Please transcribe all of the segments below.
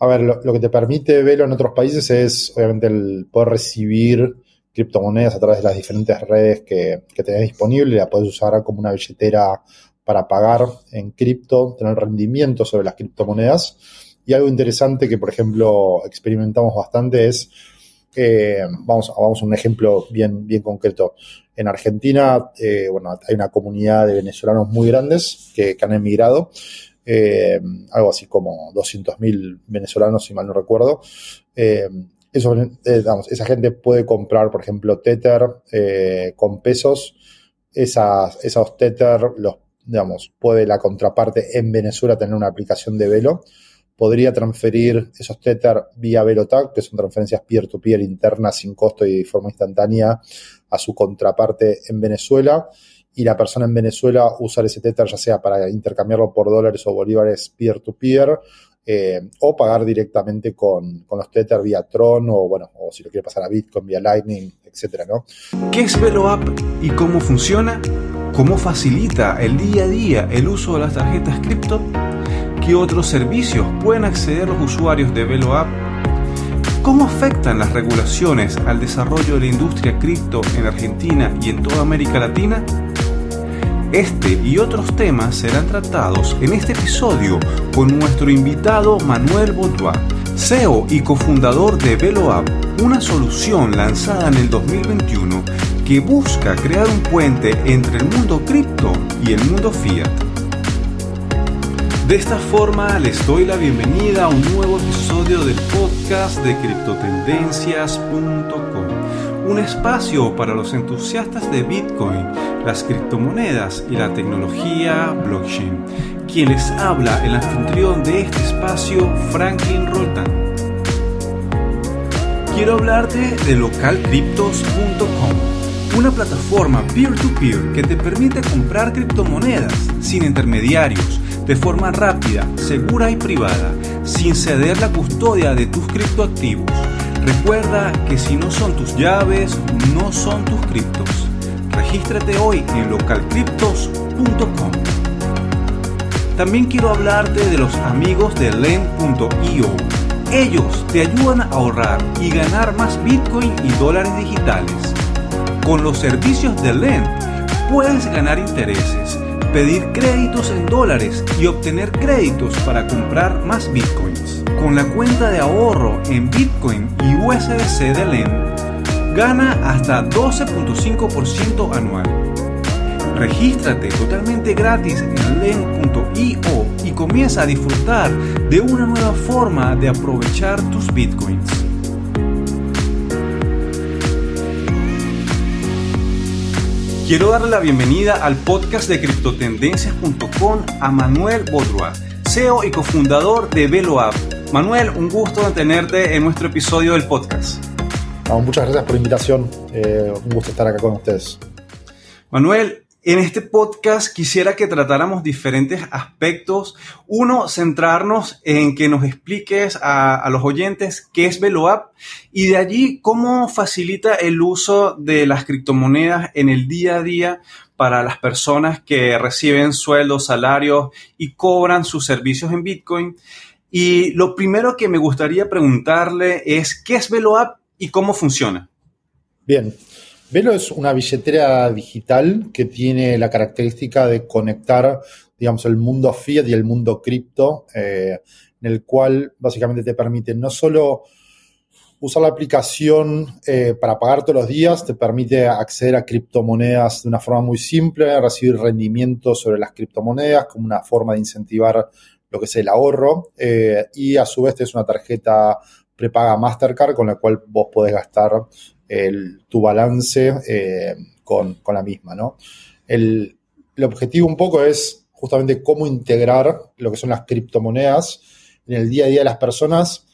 A ver, lo, que te permite Velo en otros países es obviamente el poder recibir criptomonedas a través de las diferentes redes que, que tenés disponible. La puedes usar como una billetera para pagar en cripto, tener rendimiento sobre las criptomonedas. Y algo interesante que, por ejemplo, experimentamos bastante es, eh, vamos, vamos a un ejemplo bien, bien concreto. En Argentina, eh, bueno, hay una comunidad de venezolanos muy grandes que, han emigrado, eh, algo así como 200.000 venezolanos, si mal no recuerdo. Eso, esa gente puede comprar, por ejemplo, Tether con pesos. Esos Tether los digamos, puede la contraparte en Venezuela tener una aplicación de Velo, podría transferir esos Tether vía VeloTag, que son transferencias peer-to-peer internas sin costo y de forma instantánea a su contraparte en Venezuela. Y la persona en Venezuela usar ese Tether ya sea para intercambiarlo por dólares o bolívares peer-to-peer, eh, o pagar directamente con, los Tether vía Tron o bueno, o si lo quiere pasar a Bitcoin vía Lightning, etcétera. ¿Qué es VeloApp y cómo funciona? ¿Cómo facilita el día a día el uso de las tarjetas cripto? ¿Qué otros servicios pueden acceder los usuarios de VeloApp? ¿Cómo afectan las regulaciones al desarrollo de la industria cripto en Argentina y en toda América Latina? Este y otros temas serán tratados en este episodio con nuestro invitado Manuel Botois, CEO y cofundador de VeloApp, una solución lanzada en el 2021 que busca crear un puente entre el mundo cripto y el mundo fiat. De esta forma les doy la bienvenida a un nuevo episodio del podcast de criptotendencias.com, un espacio para los entusiastas de Bitcoin, las criptomonedas y la tecnología blockchain. Quien les habla, el anfitrión de este espacio, Franklin Roldan. Quiero hablarte de localcryptos.com una plataforma peer-to-peer que te permite comprar criptomonedas sin intermediarios, de forma rápida, segura y privada, sin ceder la custodia de tus criptoactivos. Recuerda que si no son tus llaves, no son tus criptos. Regístrate hoy en localcryptos.com. También quiero hablarte de los amigos de Lend.io. Ellos te ayudan a ahorrar y ganar más Bitcoin y dólares digitales con los servicios de Lend puedes ganar intereses, pedir créditos en dólares y obtener créditos para comprar más bitcoins. Con la cuenta de ahorro en Bitcoin y USDC de Lend, gana hasta 12.5% anual. Regístrate totalmente gratis en lend.io y comienza a disfrutar de una nueva forma de aprovechar tus bitcoins. Quiero darle la bienvenida al podcast de criptotendencias.com a Manuel Bodroa, CEO y cofundador de VeloApp. Manuel, un gusto tenerte en nuestro episodio del podcast. muchas gracias por la invitación. Eh, un gusto estar acá con ustedes. Manuel, en este podcast quisiera que tratáramos diferentes aspectos. Uno, centrarnos en que nos expliques a, los oyentes qué es VeloApp y de allí cómo facilita el uso de las criptomonedas en el día a día para las personas que reciben sueldos, salarios y cobran sus servicios en Bitcoin. Y lo primero que me gustaría preguntarle es qué es VeloApp y cómo funciona. Bien, Velo es una billetera digital que tiene la característica de conectar, digamos, el mundo fiat y el mundo cripto, eh, en el cual básicamente te permite no solo usar la aplicación eh, para pagar todos los días, te permite acceder a criptomonedas de una forma muy simple, recibir rendimientos sobre las criptomonedas como una forma de incentivar lo que es el ahorro eh, y a su vez es una tarjeta prepaga Mastercard con la cual vos podés gastar tu balance eh, con, la misma, ¿no? El, objetivo un poco es justamente cómo integrar lo que son las criptomonedas en el día a día de las personas,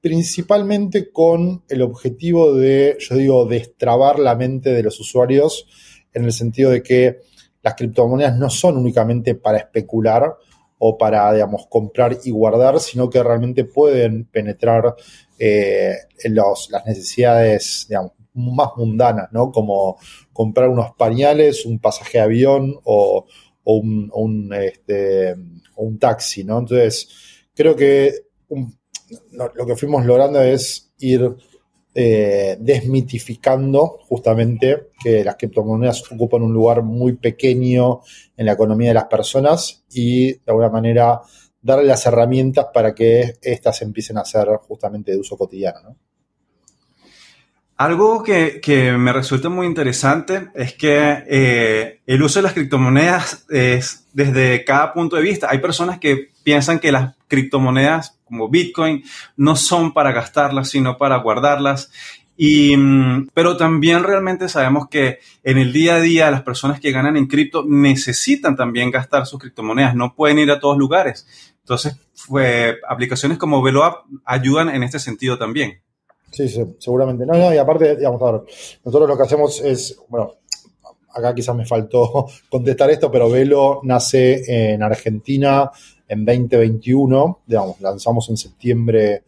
principalmente con el objetivo de, yo digo, destrabar la mente de los usuarios en el sentido de que las criptomonedas no son únicamente para especular o para, digamos, comprar y guardar, sino que realmente pueden penetrar eh, las necesidades, digamos, más mundanas, ¿no? Como comprar unos pañales, un pasaje de avión o, un, este, un taxi, ¿no? Entonces, creo que lo que fuimos logrando es ir eh, desmitificando justamente que las criptomonedas ocupan un lugar muy pequeño en la economía de las personas y de alguna manera darle las herramientas para que éstas empiecen a ser justamente de uso cotidiano. Algo que, me resulta muy interesante es que eh, el uso de las criptomonedas es desde cada punto de vista. Hay personas que piensan que las criptomonedas como Bitcoin no son para gastarlas, sino para guardarlas. Y, mm, pero también realmente sabemos que en el día a día las personas que ganan en cripto necesitan también gastar sus criptomonedas, no pueden ir a todos lugares. Entonces, fue, aplicaciones como VeloApp ayudan en este sentido también. Sí, sí, seguramente. No, no, y aparte, digamos, a ver, nosotros lo que hacemos es, bueno, acá quizás me faltó contestar esto, pero Velo nace en Argentina en 2021, digamos, lanzamos en septiembre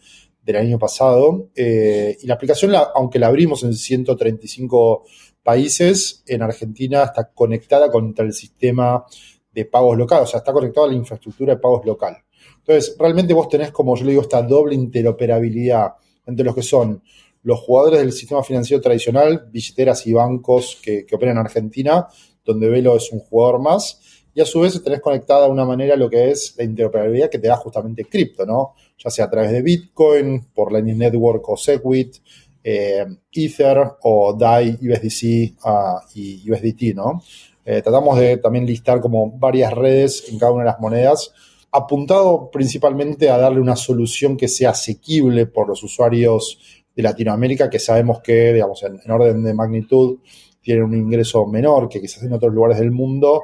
del año pasado, eh, y la aplicación, aunque la abrimos en 135 países, en Argentina está conectada contra el sistema de pagos local, o sea, está conectada a la infraestructura de pagos local. Entonces, realmente vos tenés, como yo le digo, esta doble interoperabilidad entre los que son los jugadores del sistema financiero tradicional, billeteras y bancos que, que operan en Argentina, donde Velo es un jugador más, y a su vez tenés conectada de una manera lo que es la interoperabilidad que te da justamente cripto, ¿no? Ya sea a través de Bitcoin, por Lightning Network o Segwit, eh, Ether o DAI, USDC ah, y USDT, ¿no? Eh, tratamos de también listar como varias redes en cada una de las monedas, apuntado principalmente a darle una solución que sea asequible por los usuarios de Latinoamérica, que sabemos que, digamos, en orden de magnitud tienen un ingreso menor que quizás en otros lugares del mundo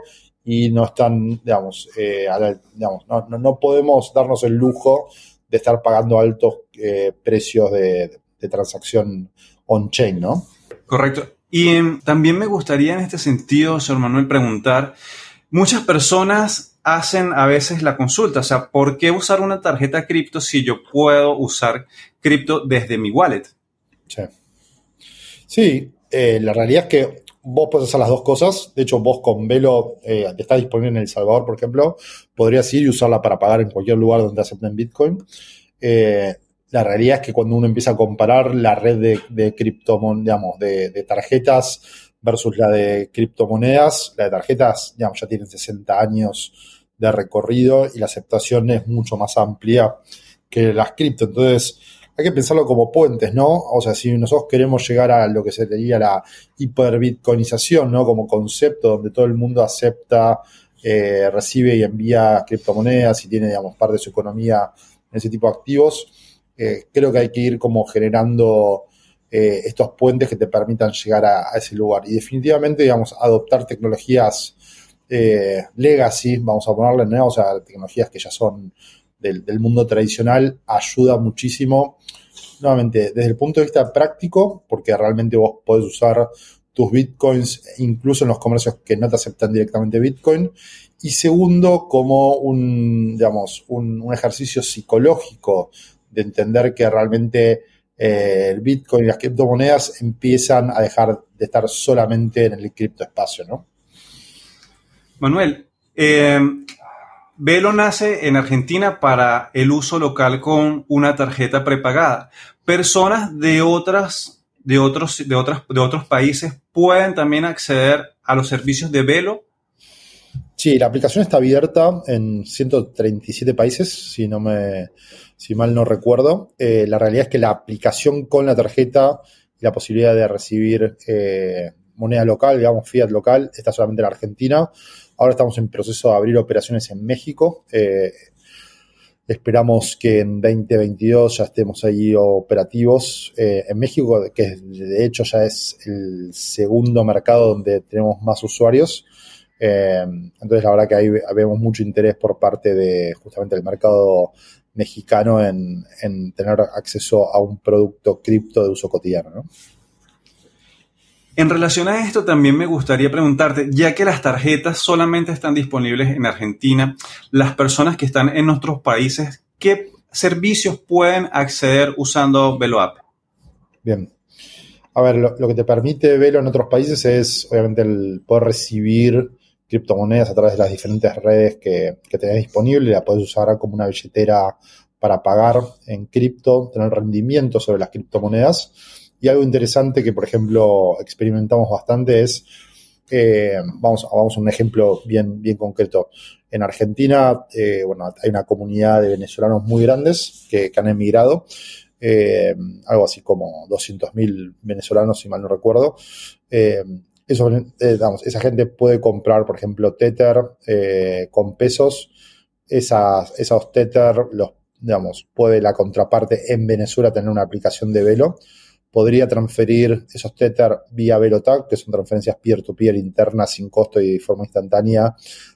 y no están, digamos, eh, digamos no, podemos darnos el lujo de estar pagando altos eh, precios de, transacción on-chain, ¿no? Correcto. Y em, también me gustaría en este sentido, señor Manuel, preguntar, muchas personas hacen a veces la consulta, o sea, ¿por qué usar una tarjeta cripto si yo puedo usar cripto desde mi wallet? Sí, sí eh, la realidad es que vos podés hacer las dos cosas. De hecho, vos con Velo, eh, que está disponible en El Salvador, por ejemplo, podrías ir y usarla para pagar en cualquier lugar donde acepten Bitcoin. Eh, la realidad es que cuando uno empieza a comparar la red de, de digamos, de, tarjetas versus la de criptomonedas, la de tarjetas, digamos, ya tiene 60 años de recorrido y la aceptación es mucho más amplia que las cripto. Entonces, hay que pensarlo como puentes, ¿no? O sea, si nosotros queremos llegar a lo que sería la hiperbitcoinización, ¿no? Como concepto donde todo el mundo acepta, eh, recibe y envía criptomonedas y tiene, digamos, parte de su economía en ese tipo de activos, eh, creo que hay que ir como generando eh, estos puentes que te permitan llegar a, ese lugar. Y definitivamente, digamos, adoptar tecnologías legacy, vamos a ponerle, ¿no? O sea, tecnologías que ya son del, mundo tradicional ayuda muchísimo, nuevamente, desde el punto de vista práctico, porque realmente vos podés usar tus bitcoins incluso en los comercios que no te aceptan directamente bitcoin. Y segundo, como un, digamos, un, ejercicio psicológico de entender que realmente eh, el bitcoin y las criptomonedas empiezan a dejar de estar solamente en el criptoespacio, ¿no? Manuel, eh, Velo nace en Argentina para el uso local con una tarjeta prepagada. Personas de otras, de otros, de otras, de otros países pueden también acceder a los servicios de Velo. Sí, la aplicación está abierta en 137 países, si no me, si mal no recuerdo. Eh, la realidad es que la aplicación con la tarjeta y la posibilidad de recibir eh, moneda local, digamos, fiat local, está solamente en Argentina. Ahora estamos en proceso de abrir operaciones en México. Eh, esperamos que en 2022 ya estemos ahí operativos eh, en México, que de hecho ya es el segundo mercado donde tenemos más usuarios. Eh, entonces, la verdad que ahí vemos mucho interés por parte de justamente el mercado mexicano en, en tener acceso a un producto cripto de uso cotidiano. ¿no? En relación a esto, también me gustaría preguntarte, ya que las tarjetas solamente están disponibles en Argentina, las personas que están en nuestros países, ¿qué servicios pueden acceder usando VeloApp? Bien. A ver, lo, que te permite Velo en otros países es obviamente el poder recibir criptomonedas a través de las diferentes redes que, que tenés disponibles. La puedes usar como una billetera para pagar en cripto, tener rendimiento sobre las criptomonedas. Y algo interesante que, por ejemplo, experimentamos bastante es, eh, vamos, vamos a un ejemplo bien, bien concreto. En Argentina, eh, bueno, hay una comunidad de venezolanos muy grandes que, han emigrado, eh, algo así como 200.000 venezolanos, si mal no recuerdo. eso, esa gente puede comprar, por ejemplo, Tether con pesos. Esas, esos Tether los digamos, puede la contraparte en Venezuela tener una aplicación de Velo, podría transferir esos Tether vía VeloTag, que son transferencias peer-to-peer internas sin costo y de forma instantánea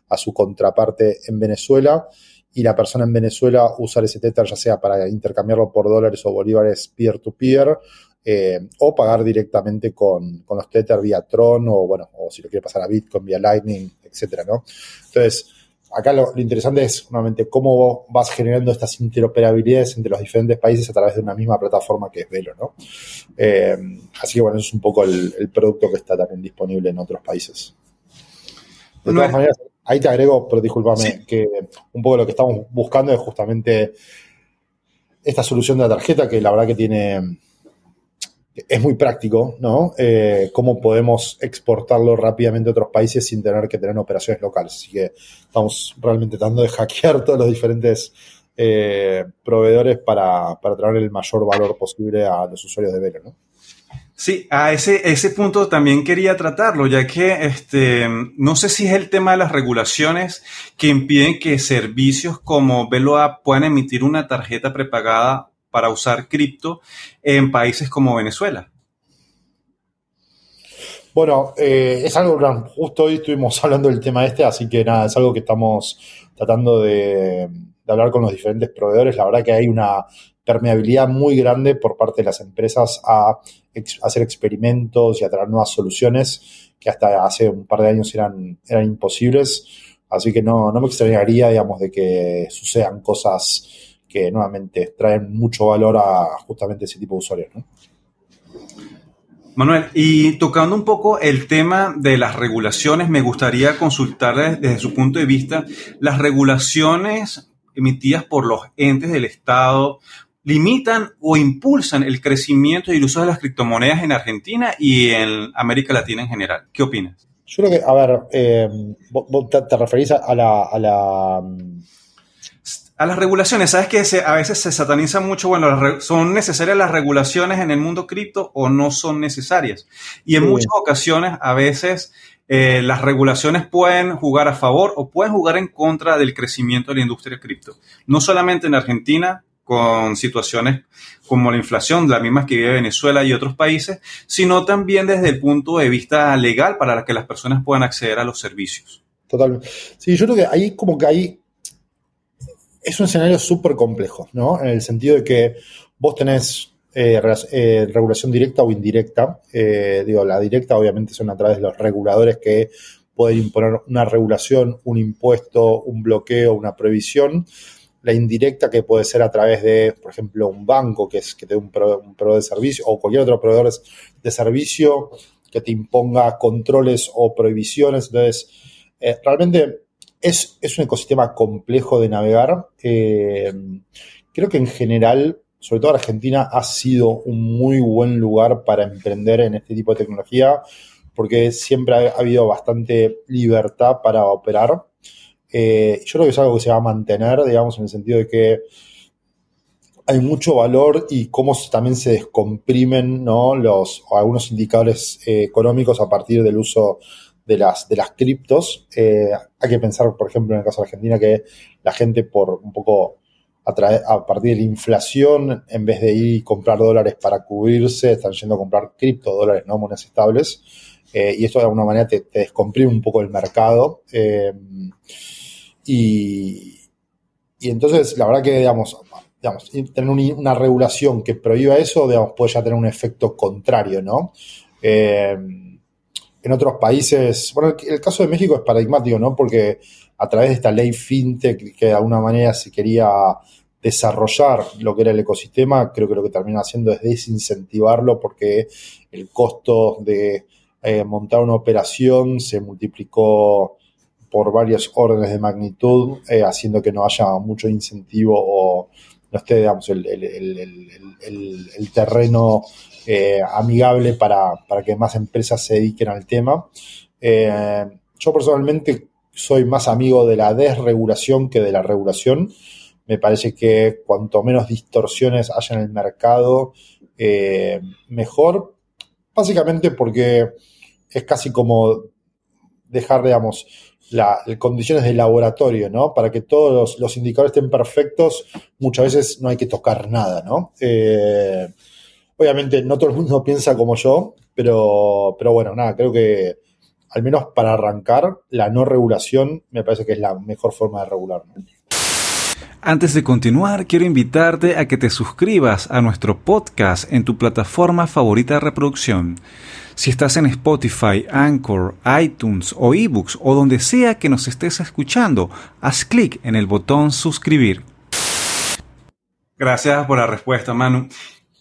a su contraparte en Venezuela, y la persona en Venezuela usar ese Tether ya sea para intercambiarlo por dólares o bolívares peer-to-peer, eh, o pagar directamente con, con, los Tether vía Tron, o bueno, o si lo quiere pasar a Bitcoin vía Lightning, etcétera, ¿no? Entonces, acá lo, interesante es nuevamente cómo vas generando estas interoperabilidades entre los diferentes países a través de una misma plataforma que es Velo, ¿no? Eh, así que bueno, eso es un poco el, producto que está también disponible en otros países. De todas maneras, ahí te agrego, pero discúlpame, que un poco lo que estamos buscando es justamente esta solución de la tarjeta que la verdad que tiene es muy práctico, ¿no? Eh, cómo podemos exportarlo rápidamente a otros países sin tener que tener operaciones locales. Así que estamos realmente tratando de hackear todos los diferentes eh, proveedores para, para, traer el mayor valor posible a los usuarios de Velo, ¿no? Sí, a ese, ese punto también quería tratarlo, ya que este, no sé si es el tema de las regulaciones que impiden que servicios como Velo App puedan emitir una tarjeta prepagada para usar cripto en países como Venezuela? Bueno, eh, es algo que justo hoy estuvimos hablando del tema este, así que nada, es algo que estamos tratando de, hablar con los diferentes proveedores. La verdad que hay una permeabilidad muy grande por parte de las empresas a hacer experimentos y a traer nuevas soluciones que hasta hace un par de años eran, eran imposibles. Así que no, no me extrañaría, digamos, de que sucedan cosas que nuevamente traen mucho valor a justamente ese tipo de usuarios. Manuel, y tocando un poco el tema de las regulaciones, me gustaría consultarle desde su punto de vista las regulaciones emitidas por los entes del Estado limitan o impulsan el crecimiento y el uso de las criptomonedas en Argentina y en América Latina en general. ¿Qué opinas? Yo creo que, a ver, eh, vos te, referís a la a las regulaciones, sabes que a veces se sataniza mucho, bueno, son necesarias las regulaciones en el mundo cripto o no son necesarias. Y en muchas ocasiones, a veces, eh, las regulaciones pueden jugar a favor o pueden jugar en contra del crecimiento de la industria cripto. No solamente en Argentina, con situaciones como la inflación, las mismas que vive Venezuela y otros países, sino también desde el punto de vista legal para que las personas puedan acceder a los servicios. Totalmente. Sí, yo creo que ahí como que hay es un escenario súper complejo, ¿no? En el sentido de que vos tenés eh, eh, regulación directa o indirecta. Eh, digo, la directa obviamente son a través de los reguladores que pueden imponer una regulación, un impuesto, un bloqueo, una prohibición. La indirecta que puede ser a través de, por ejemplo, un banco que es que te un, proveedor de servicio o cualquier otro proveedor de servicio que te imponga controles o prohibiciones. Entonces, realmente es, un ecosistema complejo de navegar. Eh, creo que en general, sobre todo Argentina, ha sido un muy buen lugar para emprender en este tipo de tecnología, porque siempre ha, habido bastante libertad para operar. Eh, yo creo que es algo que se va a mantener, digamos, en el sentido de que hay mucho valor y cómo también se descomprimen ¿no? los, algunos indicadores eh, económicos a partir del uso de las, de las criptos. Eh, hay que pensar, por ejemplo, en el caso de Argentina, que la gente por un poco a, partir de la inflación, en vez de ir y comprar dólares para cubrirse, están yendo a comprar cripto dólares, ¿no? Monedas estables. Eh, y esto de alguna manera te, te, descomprime un poco el mercado. Eh, y, y, entonces, la verdad que, digamos, digamos tener una regulación que prohíba eso, digamos, puede ya tener un efecto contrario, ¿no? En otros países, bueno, el, caso de México es paradigmático, ¿no? Porque a través de esta ley fintech que de alguna manera se quería desarrollar lo que era el ecosistema, creo que lo que termina haciendo es desincentivarlo porque el costo de eh, montar una operación se multiplicó por varios órdenes de magnitud, eh, haciendo que no haya mucho incentivo o, no esté, digamos, el, terreno eh, amigable para, que más empresas se dediquen al tema. Eh, yo personalmente soy más amigo de la desregulación que de la regulación. Me parece que cuanto menos distorsiones haya en el mercado, eh, mejor. Básicamente porque es casi como dejar, digamos, las condiciones de laboratorio, ¿no? Para que todos los, indicadores estén perfectos, muchas veces no hay que tocar nada, ¿no? Eh, obviamente no todo el mundo piensa como yo, pero, pero bueno, nada, creo que al menos para arrancar, la no regulación me parece que es la mejor forma de regular. Antes de continuar, quiero invitarte a que te suscribas a nuestro podcast en tu plataforma favorita de reproducción. Si estás en Spotify, Anchor, iTunes o eBooks o donde sea que nos estés escuchando, haz clic en el botón suscribir. Gracias por la respuesta, Manu.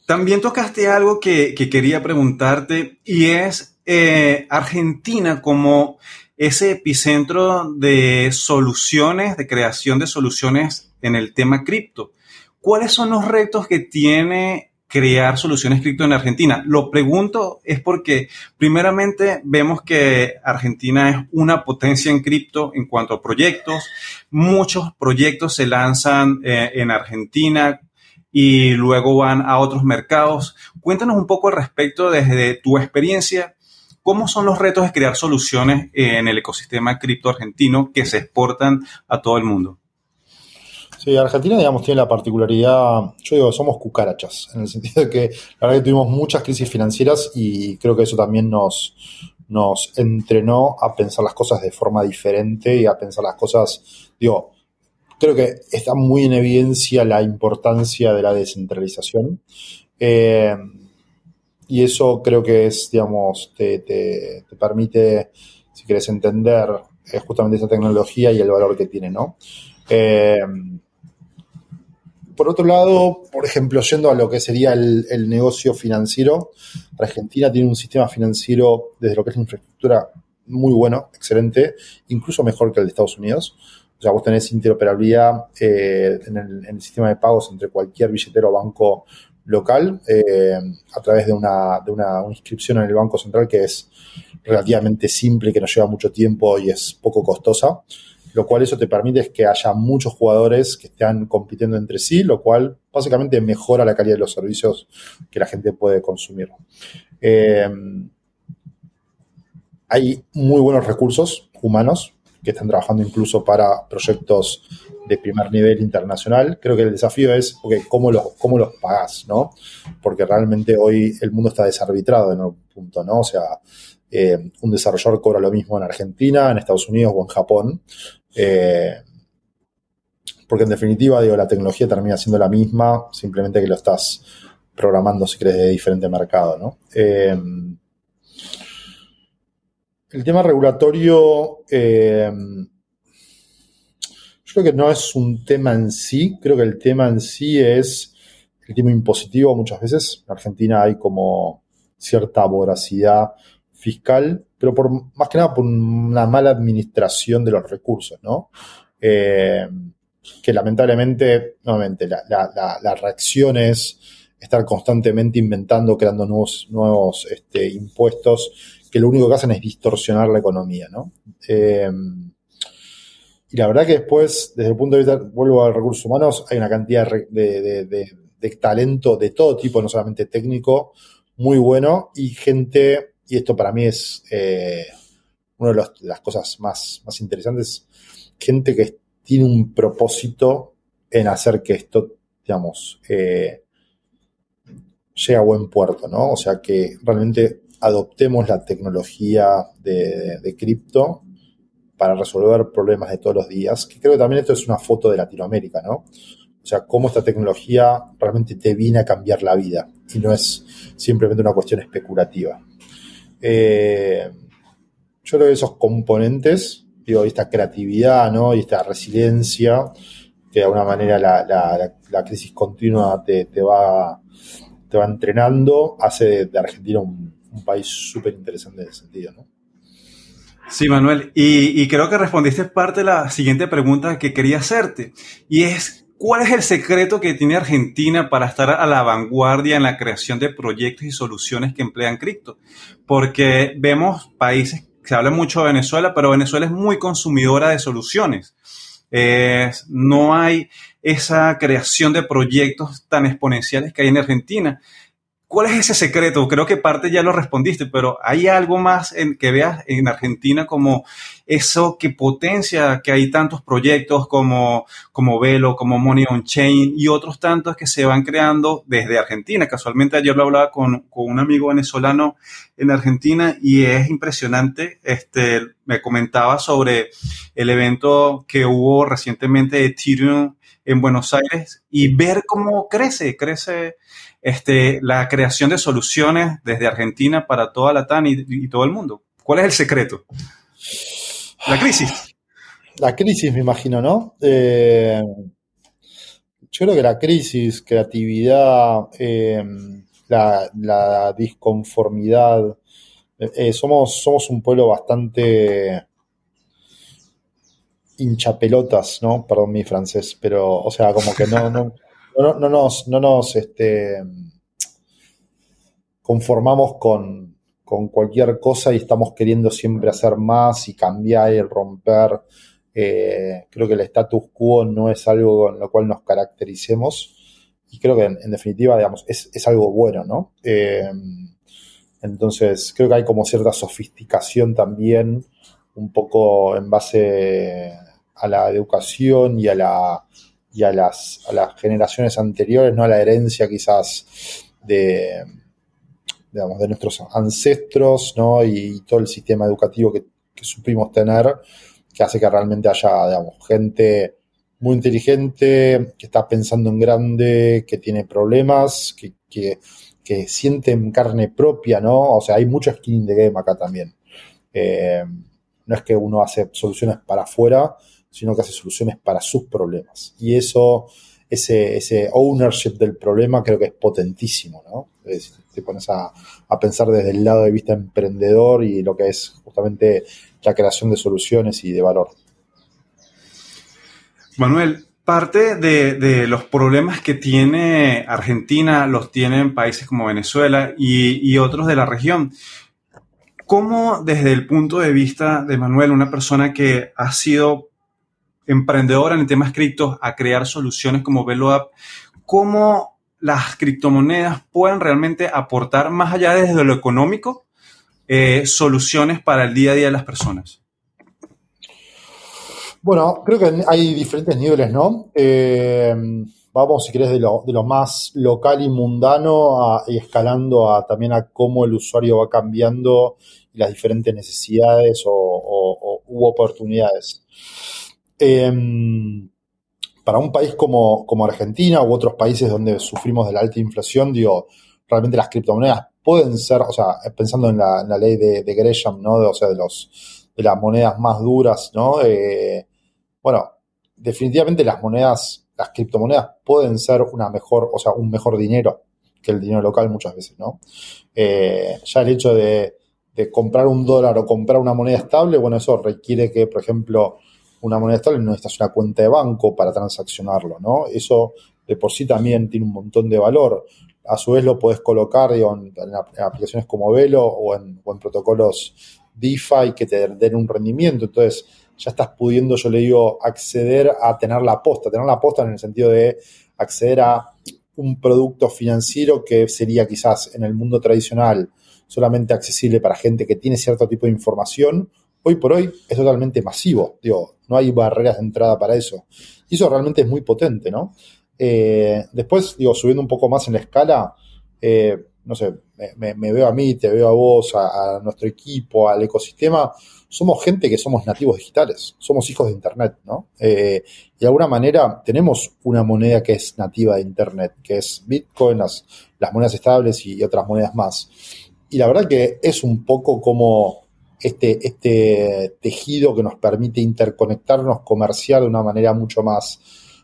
También tocaste algo que, que quería preguntarte y es eh, Argentina como ese epicentro de soluciones, de creación de soluciones en el tema cripto. ¿Cuáles son los retos que tiene crear soluciones cripto en Argentina? Lo pregunto es porque primeramente vemos que Argentina es una potencia en cripto en cuanto a proyectos. Muchos proyectos se lanzan eh, en Argentina y luego van a otros mercados. Cuéntanos un poco al respecto desde tu experiencia. ¿Cómo son los retos de crear soluciones en el ecosistema cripto argentino que se exportan a todo el mundo? Sí, Argentina, digamos, tiene la particularidad, yo digo, somos cucarachas, en el sentido de que la verdad que tuvimos muchas crisis financieras y creo que eso también nos, nos entrenó a pensar las cosas de forma diferente y a pensar las cosas, digo, creo que está muy en evidencia la importancia de la descentralización. Eh, y eso creo que es, digamos, te, te, permite, si quieres entender eh, justamente esa tecnología y el valor que tiene, ¿no? Eh, por otro lado, por ejemplo, yendo a lo que sería el, negocio financiero, Argentina tiene un sistema financiero desde lo que es la infraestructura muy bueno, excelente, incluso mejor que el de Estados Unidos. O sea, vos tenés interoperabilidad eh, en, el, sistema de pagos entre cualquier billetero o banco local eh, a través de, una, de una, inscripción en el Banco Central que es relativamente simple, que no lleva mucho tiempo y es poco costosa lo cual eso te permite que haya muchos jugadores que estén compitiendo entre sí, lo cual básicamente mejora la calidad de los servicios que la gente puede consumir. Eh, hay muy buenos recursos humanos que están trabajando incluso para proyectos de primer nivel internacional. Creo que el desafío es, ok, ¿cómo los, cómo los pagás, no? Porque realmente hoy el mundo está desarbitrado en un punto, ¿no? O sea, eh, un desarrollador cobra lo mismo en Argentina, en Estados Unidos o en Japón. Eh, porque en definitiva, digo, la tecnología termina siendo la misma, simplemente que lo estás programando, si querés, de diferente mercado, ¿no? Eh, el tema regulatorio, eh, yo creo que no es un tema en sí, creo que el tema en sí es el tema impositivo muchas veces. En Argentina hay como cierta voracidad fiscal, pero por, más que nada por una mala administración de los recursos, ¿no? Eh, que lamentablemente, nuevamente, la, reacción es estar constantemente inventando, creando nuevos, nuevos este, impuestos que lo único que hacen es distorsionar la economía, ¿no? Eh, y la verdad que después, desde el punto de vista, vuelvo a recursos humanos, hay una cantidad de, de talento de todo tipo, no solamente técnico, muy bueno, y gente y esto para mí es eh, una de las cosas más, más interesantes, gente que tiene un propósito en hacer que esto, digamos, eh, llegue a buen puerto, ¿no? O sea, que realmente adoptemos la tecnología de, cripto para resolver problemas de todos los días, que creo que también esto es una foto de Latinoamérica, ¿no? O sea, cómo esta tecnología realmente te viene a cambiar la vida y no es simplemente una cuestión especulativa. Eh, yo creo que esos componentes, digo, esta creatividad, ¿no? Y esta resiliencia, que de alguna manera la, crisis continua te, va, te va entrenando, hace de, Argentina un, país súper interesante en ese sentido, ¿no? Sí, Manuel, y, y, creo que respondiste parte de la siguiente pregunta que quería hacerte, y es ¿Cuál es el secreto que tiene Argentina para estar a la vanguardia en la creación de proyectos y soluciones que emplean cripto? Porque vemos países, se habla mucho de Venezuela, pero Venezuela es muy consumidora de soluciones. no hay esa creación de proyectos tan exponenciales que hay en Argentina. ¿Cuál es ese secreto? Creo que parte ya lo respondiste, pero ¿hay algo más en, que veas en Argentina como eso que potencia que hay tantos proyectos como, como Velo, como Money on Chain y otros tantos que se van creando desde Argentina? Casualmente ayer lo hablaba con, con un amigo venezolano en Argentina y es impresionante. Este, me comentaba sobre el evento que hubo recientemente de Ethereum en Buenos Aires y ver cómo crece, crece este, la creación de soluciones desde Argentina para toda la TAN y, todo el mundo. ¿Cuál es el secreto? La crisis. La crisis, me imagino, ¿no? Eh, yo creo que la crisis, creatividad, eh, la, disconformidad, eh, somos, somos un pueblo bastante hinchapelotas, ¿no? Perdón mi francés, pero, o sea, como que no, no, no nos, no nos este, conformamos con, cualquier cosa y estamos queriendo siempre hacer más y cambiar y romper. Eh, creo que el status quo no es algo con lo cual nos caractericemos y creo que en, definitiva, digamos, es, algo bueno, ¿no? Eh, entonces, creo que hay como cierta sofisticación también, un poco en base a la educación y a la y a las, a las generaciones anteriores, no a la herencia quizás de, digamos, de nuestros ancestros ¿no? y, todo el sistema educativo que, supimos tener, que hace que realmente haya digamos, gente muy inteligente, que está pensando en grande, que tiene problemas, que, que, que siente en carne propia, ¿no? O sea, hay mucho skin in the game acá también. Eh, no es que uno hace soluciones para afuera, sino que hace soluciones para sus problemas. Y eso, ese, ese ownership del problema creo que es potentísimo, ¿no? te pones a, pensar desde el lado de vista emprendedor y lo que es justamente la creación de soluciones y de valor. Manuel, parte de, los problemas que tiene Argentina los tienen países como Venezuela y, y, otros de la región. ¿Cómo desde el punto de vista de Manuel, una persona que ha sido emprendedora en temas criptos a crear soluciones como VeloUp, cómo las criptomonedas pueden realmente aportar más allá desde lo económico eh, soluciones para el día a día de las personas. Bueno, creo que hay diferentes niveles, ¿no? Eh, vamos, si querés, de lo, más local y mundano y escalando a, también a cómo el usuario va cambiando las diferentes necesidades o, u oportunidades. Em, para un país como, Argentina u otros países donde sufrimos de la alta inflación, digo, realmente las criptomonedas pueden ser, o sea, pensando en la, ley de, Gresham, ¿no? o sea, de, de las monedas más duras, ¿no? Eh, bueno, definitivamente las monedas, las criptomonedas pueden ser una mejor, o sea, un mejor dinero que el dinero local muchas veces, ¿no? Eh, ya el hecho de, de comprar un dólar o comprar una moneda estable, bueno, eso requiere que, por ejemplo, una moneda estable no necesitas una cuenta de banco para transaccionarlo, ¿no? Eso de por sí también tiene un montón de valor. A su vez lo puedes colocar en, aplicaciones como Velo o en, protocolos DeFi que te den un rendimiento. Entonces ya estás pudiendo, yo le digo, acceder a tener la aposta. Tener la aposta en el sentido de acceder a un producto financiero que sería quizás en el mundo tradicional solamente accesible para gente que tiene cierto tipo de información hoy por hoy es totalmente masivo, digo, no hay barreras de entrada para eso. Y eso realmente es muy potente, ¿no? Eh, después, digo, subiendo un poco más en la escala, eh, no sé, me, veo a mí, te veo a vos, a, nuestro equipo, al ecosistema, somos gente que somos nativos digitales, somos hijos de Internet, ¿no? Eh, y de alguna manera tenemos una moneda que es nativa de Internet, que es Bitcoin, las, las monedas estables y otras monedas más. Y la verdad que es un poco como este, este tejido que nos permite interconectarnos comercial de una manera mucho más,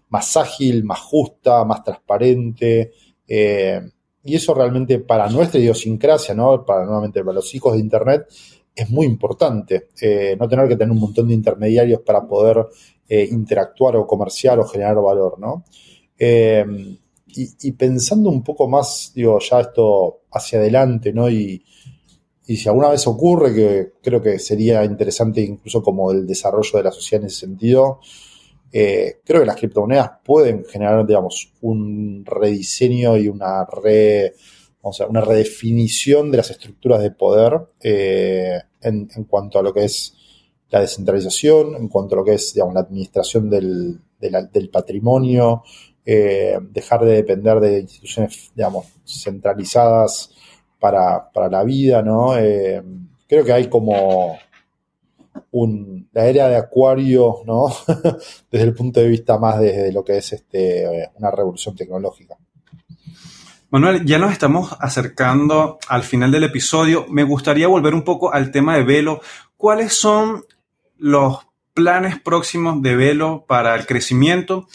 más ágil, más justa, más transparente. Eh, y eso realmente para nuestra idiosincrasia, ¿no? para nuevamente para los hijos de Internet, es muy importante. no tener que tener un montón de intermediarios para poder interactuar o comerciar o generar valor, ¿no? Y, pensando un poco más, digo, ya esto hacia adelante, ¿no? Y, si alguna vez ocurre, que creo que sería interesante incluso como el desarrollo de la sociedad en ese sentido, eh, creo que las criptomonedas pueden generar, digamos, un rediseño y una re, una redefinición de las estructuras de poder eh, en, cuanto a lo que es la descentralización, en cuanto a lo que es, digamos, la administración del, del patrimonio, eh, dejar de depender de instituciones, digamos, centralizadas para, la vida, ¿no? Eh, creo que hay como un, la era de Acuario, ¿no? desde el punto de vista más desde lo que es este, una revolución tecnológica. Manuel, ya nos estamos acercando al final del episodio. Me gustaría volver un poco al tema de Velo. ¿Cuáles son los planes próximos de Velo para el crecimiento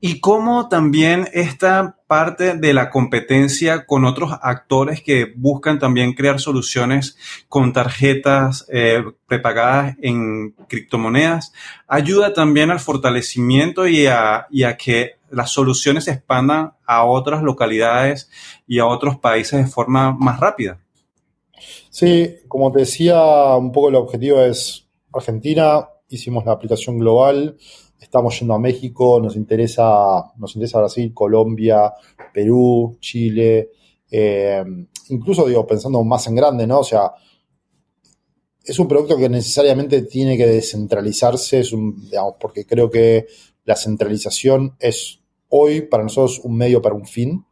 y cómo también esta parte de la competencia con otros actores que buscan también crear soluciones con tarjetas eh, prepagadas en criptomonedas ayuda también al fortalecimiento y a, que las soluciones se expandan a otras localidades y a otros países de forma más rápida. Sí, como te decía, un poco el objetivo es Argentina, hicimos la aplicación global, estamos yendo a México, nos interesa, nos interesa Brasil, Colombia, Perú, Chile, eh, incluso digo, pensando más en grande, ¿no? O sea, es un producto que necesariamente tiene que descentralizarse, es un, digamos, porque creo que la centralización es hoy para nosotros un medio para un fin.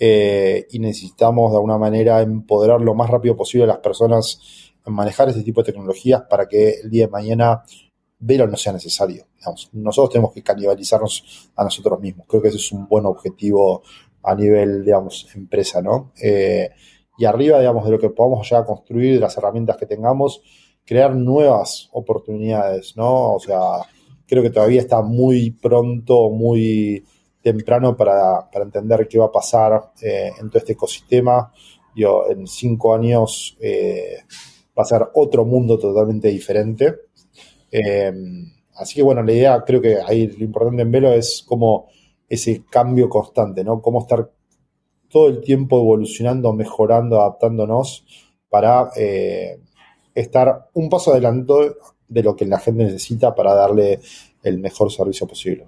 Eh, y necesitamos de alguna manera empoderar lo más rápido posible a las personas en manejar este tipo de tecnologías para que el día de mañana Velo no sea necesario. nosotros tenemos que canibalizarnos a nosotros mismos. Creo que ese es un buen objetivo a nivel, digamos, empresa, ¿no? Eh, y arriba, digamos, de lo que podamos ya construir, de las herramientas que tengamos, crear nuevas oportunidades, ¿no? O sea, creo que todavía está muy pronto, muy temprano para, entender qué va a pasar eh, en todo este ecosistema. Yo, en cinco años eh, va a ser otro mundo totalmente diferente. Eh, así que bueno, la idea creo que ahí lo importante en Velo es como ese cambio constante, ¿no? Cómo estar todo el tiempo evolucionando, mejorando, adaptándonos para eh, estar un paso adelante de lo que la gente necesita para darle el mejor servicio posible.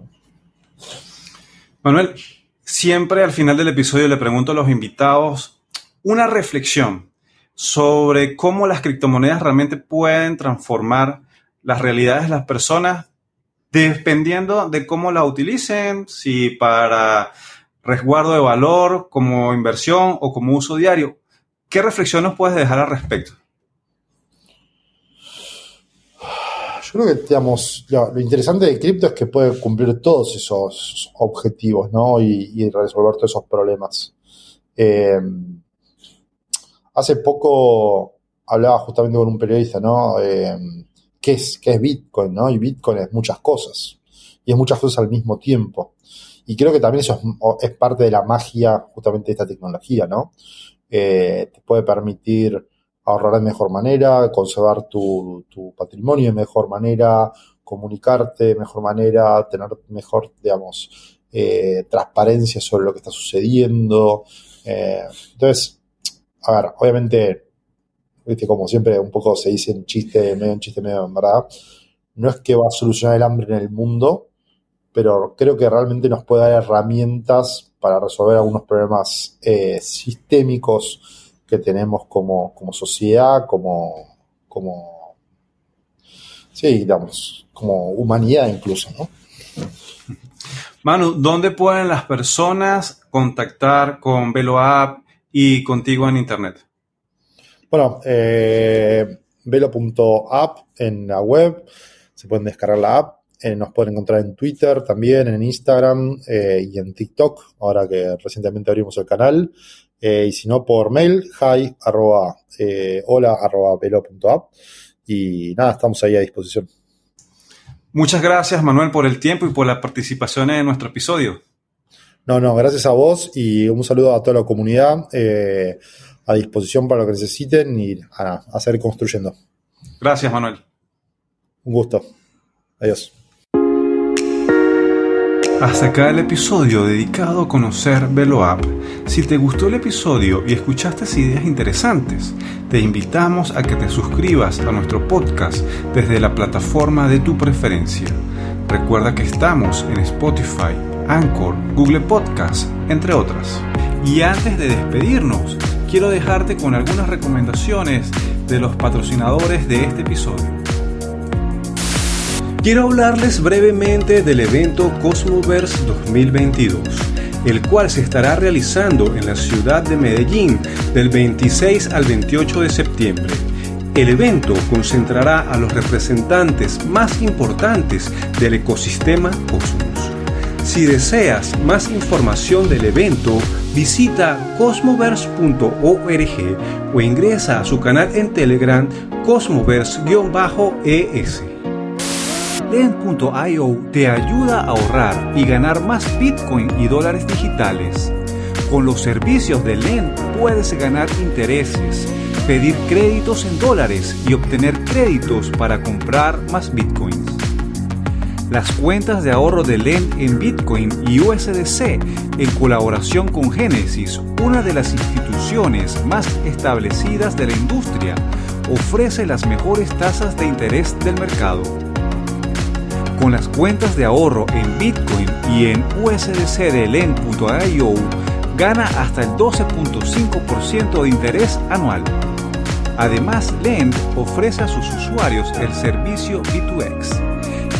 Manuel, siempre al final del episodio le pregunto a los invitados una reflexión sobre cómo las criptomonedas realmente pueden transformar las realidades de las personas dependiendo de cómo la utilicen, si para resguardo de valor, como inversión o como uso diario. ¿Qué reflexión nos puedes dejar al respecto? Yo creo que, digamos, lo, interesante de cripto es que puede cumplir todos esos objetivos, ¿no? Y, resolver todos esos problemas. Eh, hace poco hablaba justamente con un periodista, ¿no? Eh, qué es, qué es Bitcoin, ¿no? Y Bitcoin es muchas cosas. Y es muchas cosas al mismo tiempo. Y creo que también eso es, parte de la magia justamente de esta tecnología, ¿no? Eh, te puede permitir ahorrar de mejor manera, conservar tu, patrimonio de mejor manera, comunicarte de mejor manera, tener mejor, digamos, eh, transparencia sobre lo que está sucediendo. Eh, entonces, a ver, obviamente como siempre un poco se dice en chiste, medio en chiste, medio en verdad, no es que va a solucionar el hambre en el mundo, pero creo que realmente nos puede dar herramientas para resolver algunos problemas eh, sistémicos que tenemos como, sociedad, como, como, sí, digamos, como humanidad incluso, ¿no? Manu, ¿dónde pueden las personas contactar con Velo App y contigo en Internet? Bueno, eh, velo.app en la web, se pueden descargar la app, eh, nos pueden encontrar en Twitter también, en Instagram eh, y en TikTok, ahora que recientemente abrimos el canal, y si no por mail, hi, arroba, hola, arroba velo.app, y nada, estamos ahí a disposición. Muchas gracias Manuel por el tiempo y por la participación en nuestro episodio. No, no, gracias a vos y un saludo a toda la comunidad a disposición para lo que necesiten y a, a seguir construyendo. Gracias, Manuel. Un gusto. Adiós. Hasta acá el episodio dedicado a conocer VeloApp. Si te gustó el episodio y escuchaste ideas interesantes, te invitamos a que te suscribas a nuestro podcast desde la plataforma de tu preferencia. Recuerda que estamos en Spotify, Anchor, Google Podcast, entre otras. Y antes de despedirnos, quiero dejarte con algunas recomendaciones de los patrocinadores de este episodio. Quiero hablarles brevemente del evento Cosmoverse 2022, el cual se estará realizando en la ciudad de Medellín del 26 al 28 de septiembre. El evento concentrará a los representantes más importantes del ecosistema Cosmos. Si deseas más información del evento, visita cosmoverse.org o ingresa a su canal en Telegram cosmoverse-es. Lend.io te ayuda a ahorrar y ganar más Bitcoin y dólares digitales. Con los servicios de Lend puedes ganar intereses, pedir créditos en dólares y obtener créditos para comprar más Bitcoins. Las cuentas de ahorro de Lend en Bitcoin y USDC en colaboración con Genesis, una de las instituciones más establecidas de la industria, ofrece las mejores tasas de interés del mercado. Con las cuentas de ahorro en Bitcoin y en USDC de Lend.io, gana hasta el 12.5% de interés anual. Además, Lend ofrece a sus usuarios el servicio B2X,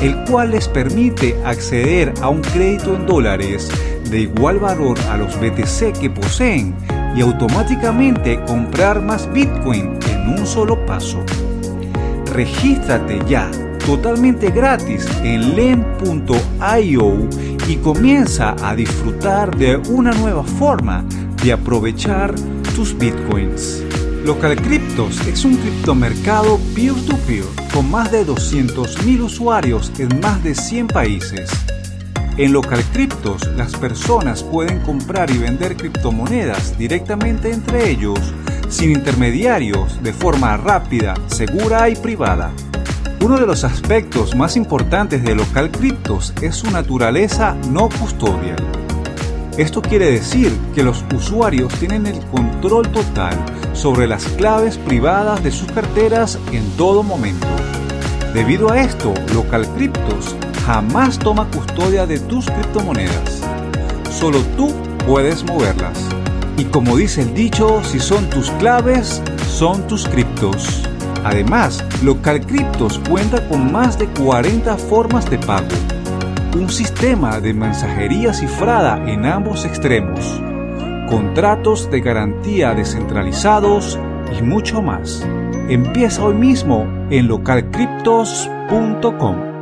el cual les permite acceder a un crédito en dólares de igual valor a los BTC que poseen y automáticamente comprar más Bitcoin en un solo paso. Regístrate ya totalmente gratis en len.io y comienza a disfrutar de una nueva forma de aprovechar tus bitcoins. Local Cryptos es un criptomercado peer-to-peer con más de 200.000 usuarios en más de 100 países. En Local Cryptos las personas pueden comprar y vender criptomonedas directamente entre ellos, sin intermediarios, de forma rápida, segura y privada. Uno de los aspectos más importantes de Local Cryptos es su naturaleza no custodial. Esto quiere decir que los usuarios tienen el control total sobre las claves privadas de sus carteras en todo momento. Debido a esto, Local Cryptos jamás toma custodia de tus criptomonedas. Solo tú puedes moverlas. Y como dice el dicho, si son tus claves, son tus criptos. Además, Local Cryptos cuenta con más de 40 formas de pago, un sistema de mensajería cifrada en ambos extremos, contratos de garantía descentralizados y mucho más. Empieza hoy mismo en localcryptos.com.